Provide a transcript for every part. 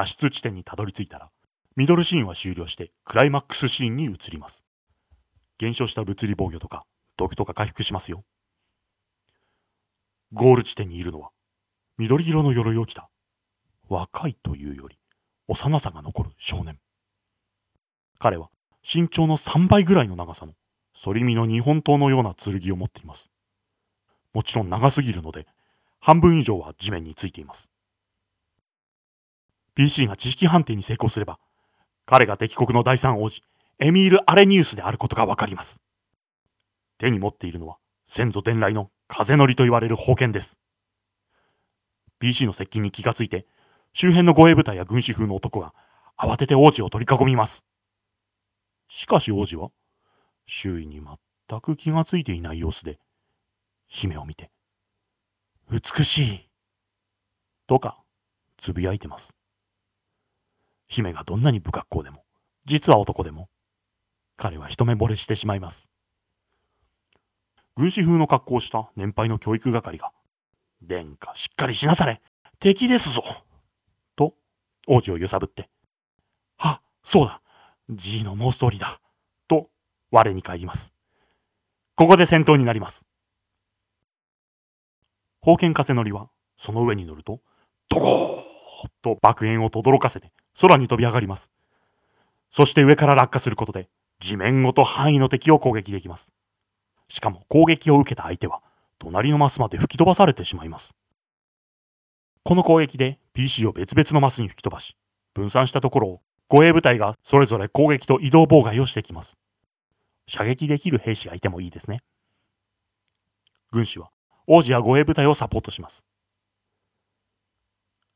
脱出地点にたどり着いたら、ミドルシーンは終了してクライマックスシーンに移ります。減少した物理防御とか毒とか回復しますよ。ゴール地点にいるのは、緑色の鎧を着た、若いというより、幼さが残る少年。彼は身長の3倍ぐらいの長さの、反り身の日本刀のような剣を持っています。もちろん長すぎるので、半分以上は地面についています。PC が知識判定に成功すれば、彼が敵国の第三王子、エミール・アレニウスであることがわかります。手に持っているのは、先祖伝来の風乗りと言われる宝剣です。PC の接近に気がついて、周辺の護衛部隊や軍師風の男が慌てて王子を取り囲みます。しかし王子は、周囲に全く気がついていない様子で、姫を見て、美しい、とか、つぶやいてます。姫がどんなに不格好でも、実は男でも、彼は一目惚れしてしまいます。軍師風の格好をした年配の教育係が、殿下しっかりしなされ敵ですぞと、王子を揺さぶって、は、そうだ !G の申す通りだと、我に返ります。ここで戦闘になります。宝剣風乗りは、その上に乗ると、ドゴーと爆炎を轟かせて空に飛び上がります。そして上から落下することで、地面ごと範囲の敵を攻撃できます。しかも攻撃を受けた相手は、隣のマスまで吹き飛ばされてしまいます。この攻撃で PC を別々のマスに吹き飛ばし、分散したところを護衛部隊がそれぞれ攻撃と移動妨害をしてきます。射撃できる兵士がいてもいいですね。軍師は王子や護衛部隊をサポートします。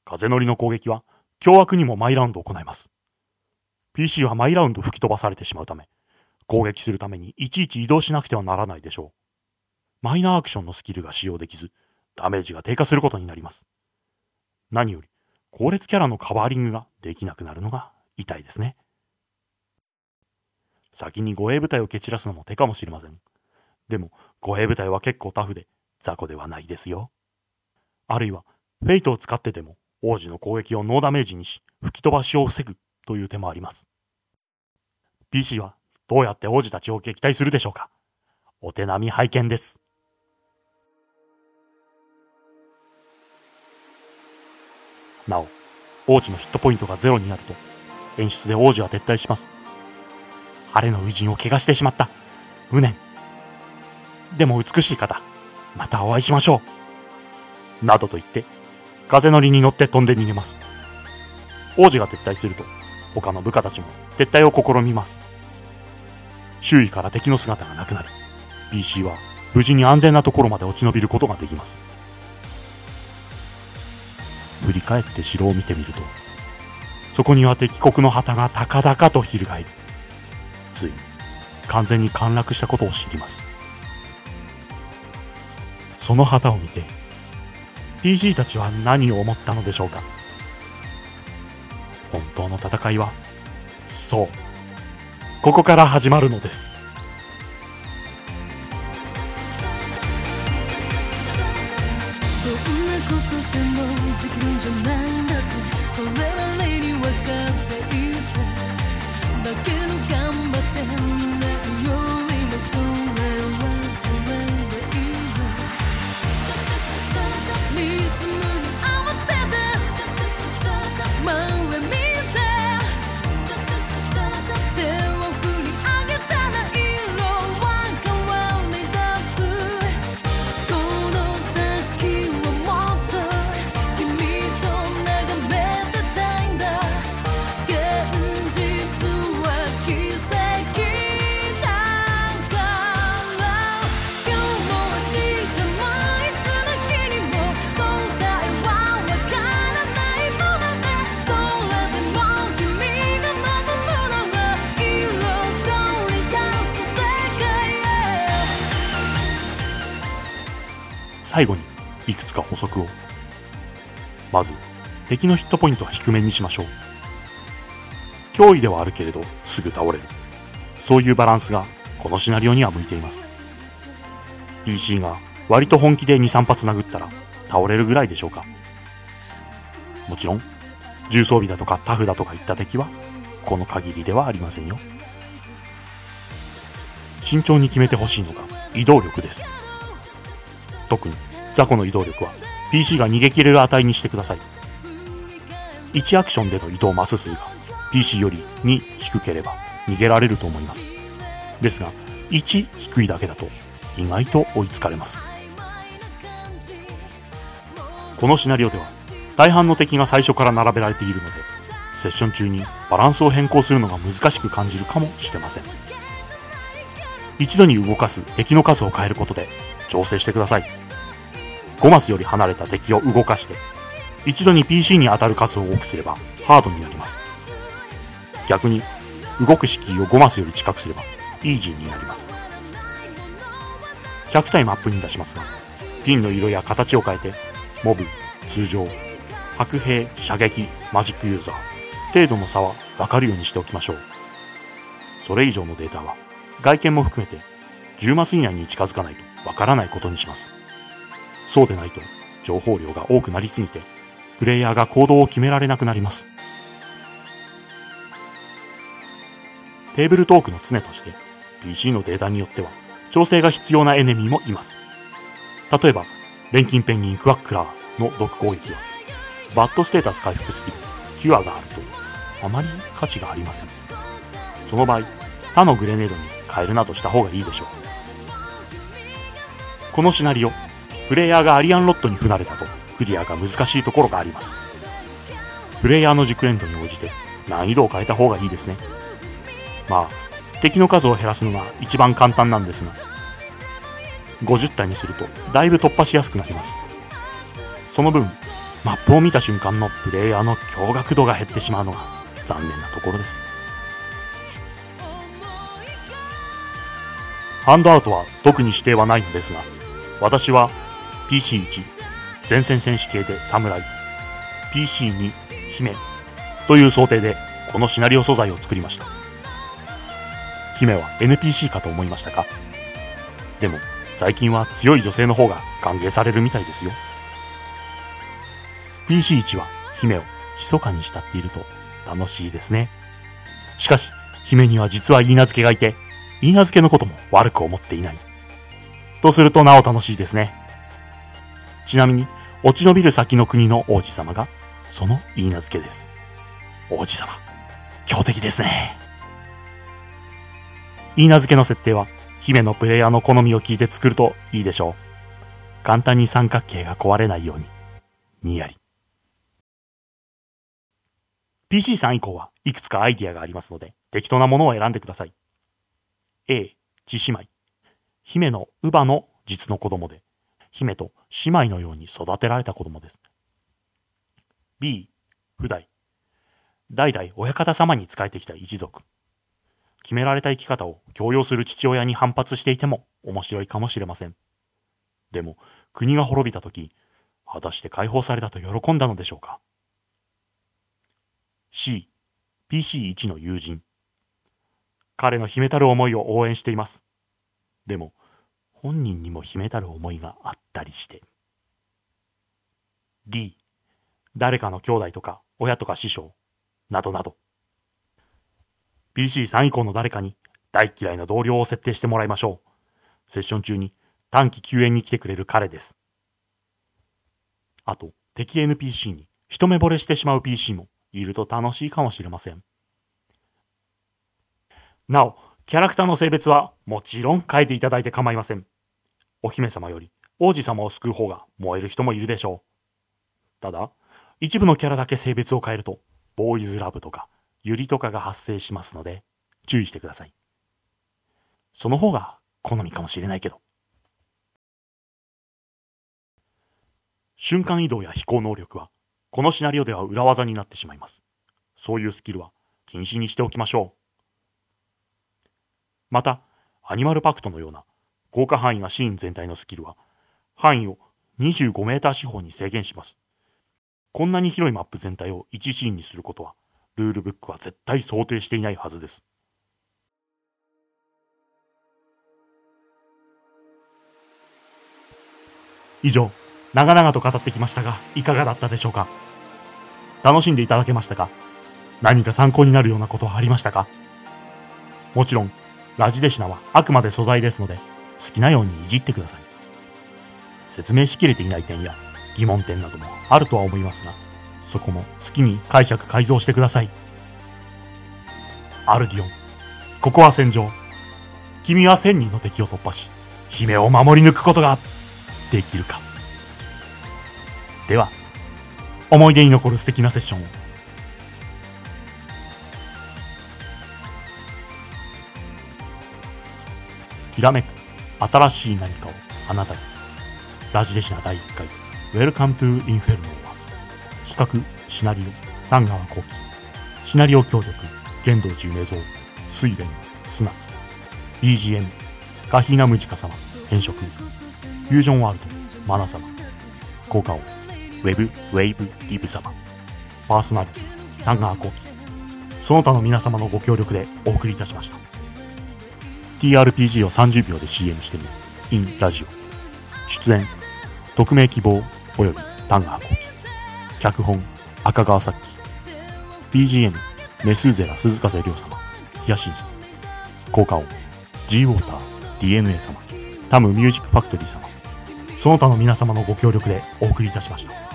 風乗りの攻撃は凶悪にもマイラウンドを行います。PC はマイラウンド吹き飛ばされてしまうため、攻撃するためにいちいち移動しなくてはならないでしょう。マイナーアクションのスキルが使用できず、ダメージが低下することになります。何より、後列キャラのカバーリングができなくなるのが痛いですね。先に護衛部隊を蹴散らすのも手かもしれません。でも、護衛部隊は結構タフで、雑魚ではないですよ。あるいは、フェイトを使ってでも、王子の攻撃をノーダメージにし、吹き飛ばしを防ぐという手もあります。PC はどうやって王子たちを撃退するでしょうか？お手並み拝見です。なお、王子のヒットポイントがゼロになると、演出で王子は撤退します。晴れの偉人を怪我してしまった。無念。でも美しい方、またお会いしましょう。などと言って、風のりに乗って飛んで逃げます。王子が撤退すると、他の部下たちも撤退を試みます。周囲から敵の姿がなくなり、BC は無事に安全なところまで落ち延びることができます。振り返って城を見てみると、そこには敵国の旗が高々と翻り、ついに完全に陥落したことを知ります。その旗を見て、TG たちは何を思ったのでしょうか？本当の戦いは、そう、ここから始まるのです。どんなことでもできるんじゃないんだって。それなりにわかる。最後にいくつか補足を。まず、敵のヒットポイントは低めにしましょう。脅威ではあるけれど、すぐ倒れる。そういうバランスが、このシナリオには向いています。PC が割と本気で2、3発殴ったら、倒れるぐらいでしょうか。もちろん、重装備だとかタフだとかいった敵はこの限りではありませんよ慎重に決めてほしいのが移動力です特に雑魚の移動力は PC が逃げ切れる値にしてください。1アクションでの移動マス数が PC より2低ければ逃げられると思います。ですが1低いだけだと意外と追いつかれます。このシナリオでは大半の敵が最初から並べられているのでセッション中にバランスを変更するのが難しく感じるかもしれません。一度に動かす敵の数を変えることで調整してください。5マスより離れた敵を動かして一度に PC に当たる数を多くすればハードになります。逆に動く敷居を5マスより近くすればイージーになります。100体マップに出しますがピンの色や形を変えてモブ通常白兵射撃マジックユーザー程度の差は分かるようにしておきましょう。それ以上のデータは外見も含めて10マス以内に近づかないと分からないことにします。そうでないと情報量が多くなりすぎてプレイヤーが行動を決められなくなります。テーブルトークの常として PC のデータによっては調整が必要なエネミーもいます。例えば錬金ペンギンクワックラーの毒攻撃はバッドステータス回復スキルキュアがあるとあまり価値がありません。その場合他のグレネードに変えるなどした方がいいでしょう。このシナリオプレイヤーがアリアンロットに不慣れだとクリアが難しいところがあります。プレイヤーの熟練度に応じて難易度を変えた方がいいですね。まあ敵の数を減らすのが一番簡単なんですが50体にするとだいぶ突破しやすくなります。その分マップを見た瞬間のプレイヤーの驚愕度が減ってしまうのが残念なところです。ハンドアウトは特に指定はないのですが私は PC1 前線戦士系で侍 PC2 姫という想定でこのシナリオ素材を作りました。姫は NPC かと思いましたか？でも最近は強い女性の方が歓迎されるみたいですよ。PC1 は姫を密かに慕っていると楽しいですね。しかし姫には実は言い名付けがいて言い名付けのことも悪く思っていない。とするとなお楽しいですねちなみに落ち延びる先の国の王子様がその言い名付けです王子様強敵ですね言い名付けの設定は姫のプレイヤーの好みを聞いて作るといいでしょう。簡単に三角形が壊れないように。にやり。PC3 以降はいくつかアイディアがありますので、適当なものを選んでください。A、地姉妹。姫の乳母の実の子供で、姫と姉妹のように育てられた子供です。B、不代。代々親方様に仕えてきた一族。決められた生き方を強要する父親に反発していても面白いかもしれません。でも、国が滅びた時、果たして解放されたと喜んだのでしょうか ?C、PC1 の友人。彼の秘めたる思いを応援しています。でも、本人にも秘めたる思いがあったりして。D、誰かの兄弟とか親とか師匠、などなど。PC3 以降の誰かに大嫌いな同僚を設定してもらいましょう。セッション中に短期救援に来てくれる彼です。あと、敵 NPC に一目惚れしてしまう PC もいると楽しいかもしれません。なお、キャラクターの性別はもちろん変えていただいて構いません。お姫様より王子様を救う方が燃える人もいるでしょう。ただ、一部のキャラだけ性別を変えると、ボーイズラブとかユリとかが発生しますので、注意してください。その方が好みかもしれないけど。瞬間移動や飛行能力は、このシナリオでは裏技になってしまいます。そういうスキルは禁止にしておきましょう。また、アニマルパクトのような豪華範囲がシーン全体のスキルは、範囲を25メーター四方に制限します。こんなに広いマップ全体を1シーンにすることはルールブックは絶対想定していないはずです。以上、長々と語ってきましたが、いかがだったでしょうか？楽しんでいただけましたか？何か参考になるようなことはありましたか？もちろん、ラジデシナはあくまで素材ですので、好きなようにいじってください。説明しきれていない点や疑問点などもあるとは思いますが、そこも好きに解釈改造してください。アルディオン、ここは戦場。君は千人の敵を突破し、姫を守り抜くことができるか。では、思い出に残る素敵なセッションを。きらめく新しい何かを。あなたに。ラジデシナ第1回、Welcome to Inferno は、企画、シナリオ、丹川幸喜、シナリオ協力、玄道寺梅蔵、水蓮、砂、BGM、ガヒーナムジカ様、変色、フュージョンワールド、マナ様、効果音、ウェブ、ウェイブ、リブ様、パーソナリティ、丹川幸喜、その他の皆様のご協力でお送りいたしました。TRPG を30秒で CM してみる、in ラジオ。出演、匿名希望、および丹川幸喜。脚本、赤川咲希。BGM、メスーゼラ鈴風亮様。ヒヤシンス。効果音、G ウォーター、DNA 様。タムミュージックファクトリー様。その他の皆様のご協力でお送りいたしました。